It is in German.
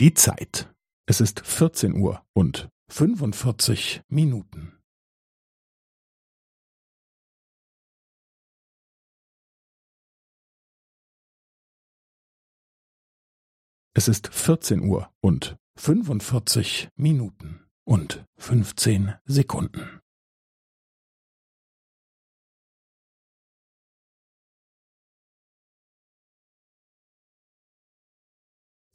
Die Zeit. Es ist 14 Uhr und 45 Minuten. Es ist 14 Uhr und 45 Minuten und 15 Sekunden.